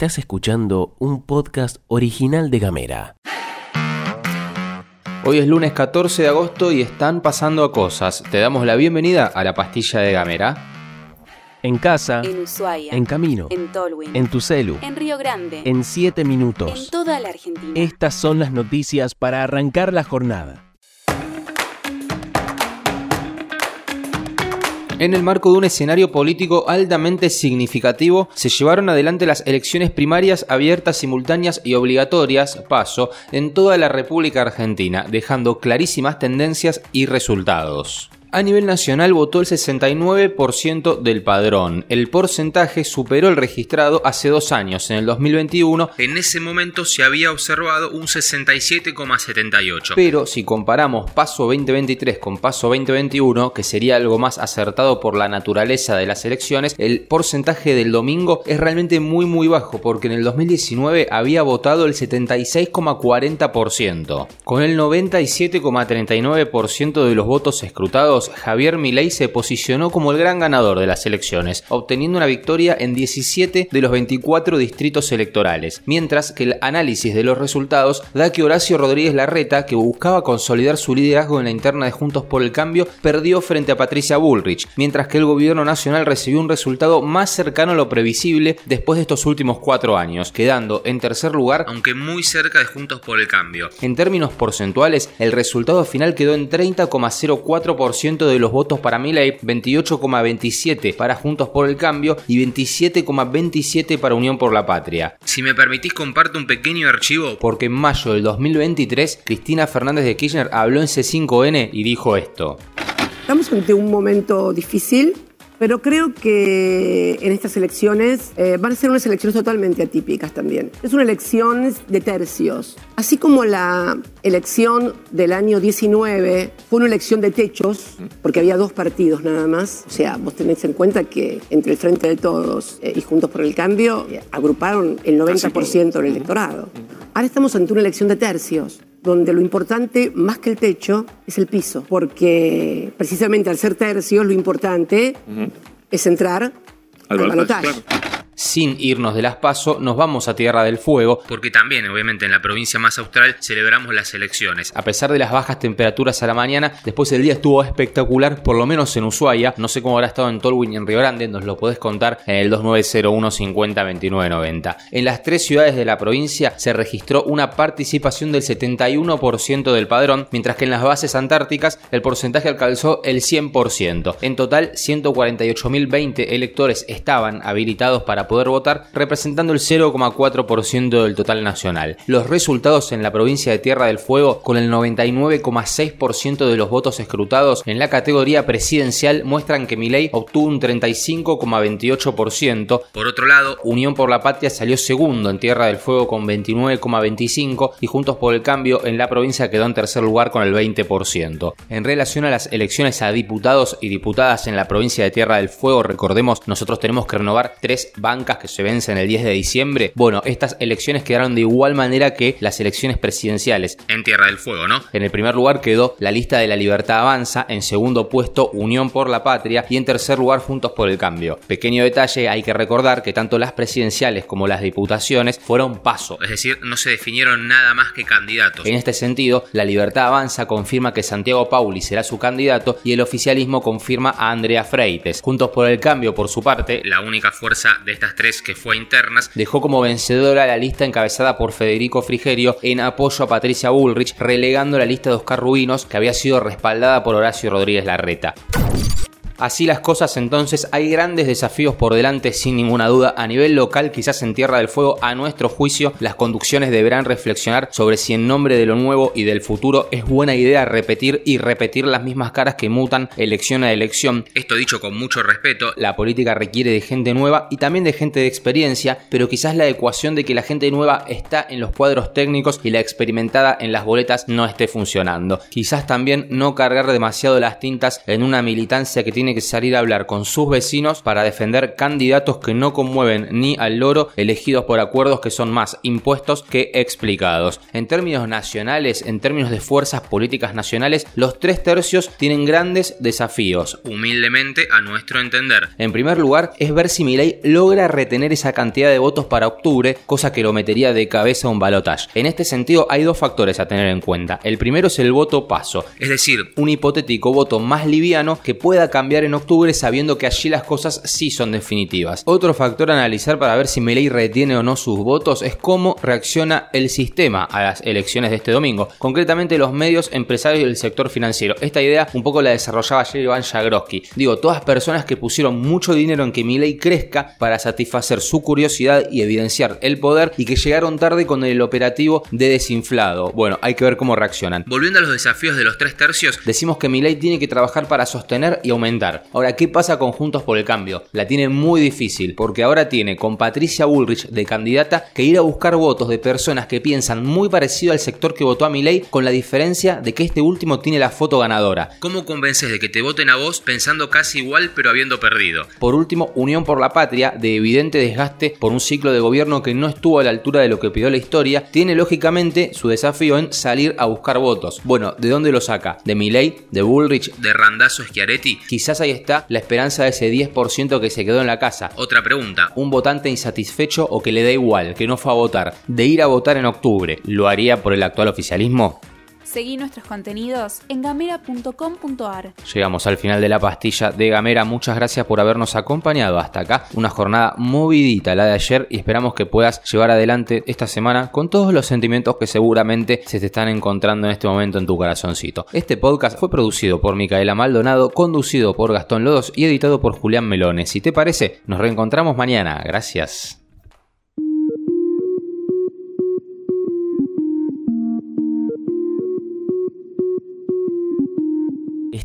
Estás escuchando un podcast original de Gamera. Hoy es lunes 14 de agosto y están pasando cosas. Te damos la bienvenida a la pastilla de Gamera. En casa, En Ushuaia. en camino, En Tolwyn. en tu celu, En Río Grande. en 7 En minutos. toda la Argentina. Estas son las noticias para arrancar la jornada. En el marco de un escenario político altamente significativo, se llevaron adelante las elecciones primarias abiertas, simultáneas y obligatorias, paso, en toda la República Argentina, dejando clarísimas tendencias y resultados. A nivel nacional votó el 69% del padrón. El porcentaje superó el registrado hace dos años, en el 2021. En ese momento se había observado un 67,78. Pero si comparamos paso 2023 con paso 2021, que sería algo más acertado por la naturaleza de las elecciones, el porcentaje del domingo es realmente muy muy bajo, porque en el 2019 había votado el 76,40%. Con el 97,39% de los votos escrutados, Javier Milei se posicionó como el gran ganador de las elecciones, obteniendo una victoria en 17 de los 24 distritos electorales, mientras que el análisis de los resultados da que Horacio Rodríguez Larreta, que buscaba consolidar su liderazgo en la interna de Juntos por el Cambio, perdió frente a Patricia Bullrich, mientras que el gobierno nacional recibió un resultado más cercano a lo previsible después de estos últimos cuatro años, quedando en tercer lugar, aunque muy cerca de Juntos por el Cambio. En términos porcentuales, el resultado final quedó en 30,04% de los votos para Milei, 28,27 para Juntos por el Cambio y 27,27 para Unión por la Patria. Si me permitís comparto un pequeño archivo porque en mayo del 2023 Cristina Fernández de Kirchner habló en C5N y dijo esto. Estamos ante un momento difícil, pero creo que en estas elecciones eh, van a ser unas elecciones totalmente atípicas también. Es una elección de tercios. Así como la elección del año 19 fue una elección de techos, porque había dos partidos nada más. O sea, vos tenés en cuenta que entre el Frente de Todos eh, y Juntos por el Cambio eh, agruparon el 90% del electorado. Ahora estamos ante una elección de tercios donde lo importante, más que el techo, es el piso, porque precisamente al ser tercios, lo importante es entrar al balotaje. Sin irnos de las PASO, nos vamos a Tierra del Fuego, porque también, obviamente, en la provincia más austral celebramos las elecciones. A pesar de las bajas temperaturas a la mañana, después el día estuvo espectacular, por lo menos en Ushuaia. No sé cómo habrá estado en Tolwyn y en Río Grande, nos lo podés contar en el 2901 50 29 90. En las tres ciudades de la provincia se registró una participación del 71% del padrón, mientras que en las bases antárticas el porcentaje alcanzó el 100%. En total, 148.020 electores estaban habilitados para poder votar, representando el 0,4% del total nacional. Los resultados en la provincia de Tierra del Fuego, con el 99,6% de los votos escrutados en la categoría presidencial, muestran que Milei obtuvo un 35,28%. Por otro lado, Unión por la Patria salió segundo en Tierra del Fuego con 29,25% y Juntos por el Cambio en la provincia quedó en tercer lugar con el 20%. En relación a las elecciones a diputados y diputadas en la provincia de Tierra del Fuego, recordemos, nosotros tenemos que renovar tres bancas que se vencen el 10 de diciembre. Bueno, estas elecciones quedaron de igual manera que las elecciones presidenciales en Tierra del Fuego, ¿no? En el primer lugar quedó la lista de la Libertad Avanza, en segundo puesto Unión por la Patria y en tercer lugar Juntos por el Cambio. Pequeño detalle, hay que recordar que tanto las presidenciales como las diputaciones fueron paso, es decir, no se definieron nada más que candidatos. En este sentido, la Libertad Avanza confirma que Santiago Pauli será su candidato y el oficialismo confirma a Andrea Freites. Juntos por el Cambio, por su parte, la única fuerza de estas tres que fue internas, dejó como vencedora la lista encabezada por Federico Frigerio en apoyo a Patricia Bullrich, relegando la lista de Oscar Rubinos, que había sido respaldada por Horacio Rodríguez Larreta. Así las cosas entonces, hay grandes desafíos por delante sin ninguna duda. A nivel local, quizás en Tierra del Fuego, a nuestro juicio, las conducciones deberán reflexionar sobre si en nombre de lo nuevo y del futuro es buena idea repetir y repetir las mismas caras que mutan elección a elección. Esto dicho con mucho respeto, la política requiere de gente nueva y también de gente de experiencia, pero quizás la ecuación de que la gente nueva está en los cuadros técnicos y la experimentada en las boletas no esté funcionando. Quizás también no cargar demasiado las tintas en una militancia que tiene que salir a hablar con sus vecinos para defender candidatos que no conmueven ni al loro, elegidos por acuerdos que son más impuestos que explicados. En términos nacionales, en términos de fuerzas políticas nacionales, los tres tercios tienen grandes desafíos, humildemente a nuestro entender. En primer lugar, es ver si Milei logra retener esa cantidad de votos para octubre, cosa que lo metería de cabeza a un balotaje. En este sentido, hay dos factores a tener en cuenta. El primero es el voto paso, es decir, un hipotético voto más liviano que pueda cambiar en octubre sabiendo que allí las cosas sí son definitivas. Otro factor a analizar para ver si Milei retiene o no sus votos es cómo reacciona el sistema a las elecciones de este domingo, concretamente los medios empresarios y el sector financiero. Esta idea un poco la desarrollaba ayer Iván Jagroski. Digo, todas personas que pusieron mucho dinero en que Milei crezca para satisfacer su curiosidad y evidenciar el poder y que llegaron tarde con el operativo de desinflado. Bueno, hay que ver cómo reaccionan. Volviendo a los desafíos de los tres tercios, decimos que Milei tiene que trabajar para sostener y aumentar. Ahora, ¿qué pasa con Juntos por el Cambio? La tiene muy difícil porque ahora tiene con Patricia Bullrich de candidata que ir a buscar votos de personas que piensan muy parecido al sector que votó a Milei con la diferencia de que este último tiene la foto ganadora. ¿Cómo convences de que te voten a vos pensando casi igual pero habiendo perdido? Por último, Unión por la Patria, de evidente desgaste por un ciclo de gobierno que no estuvo a la altura de lo que pidió la historia, tiene lógicamente su desafío en salir a buscar votos. Bueno, ¿de dónde lo saca? ¿De Milei? ¿De Bullrich? ¿De Randazo Schiaretti? Quizás ahí está la esperanza de ese 10% que se quedó en la casa. Otra pregunta, ¿un votante insatisfecho o que le da igual, que no fue a votar, de ir a votar en octubre, lo haría por el actual oficialismo? Seguí nuestros contenidos en gamera.com.ar. Llegamos al final de la pastilla de Gamera. Muchas gracias por habernos acompañado hasta acá. Una jornada movidita la de ayer y esperamos que puedas llevar adelante esta semana con todos los sentimientos que seguramente se te están encontrando en este momento en tu corazoncito. Este podcast fue producido por Micaela Maldonado, conducido por Gastón Lodos y editado por Julián Melones. Si te parece, nos reencontramos mañana. Gracias.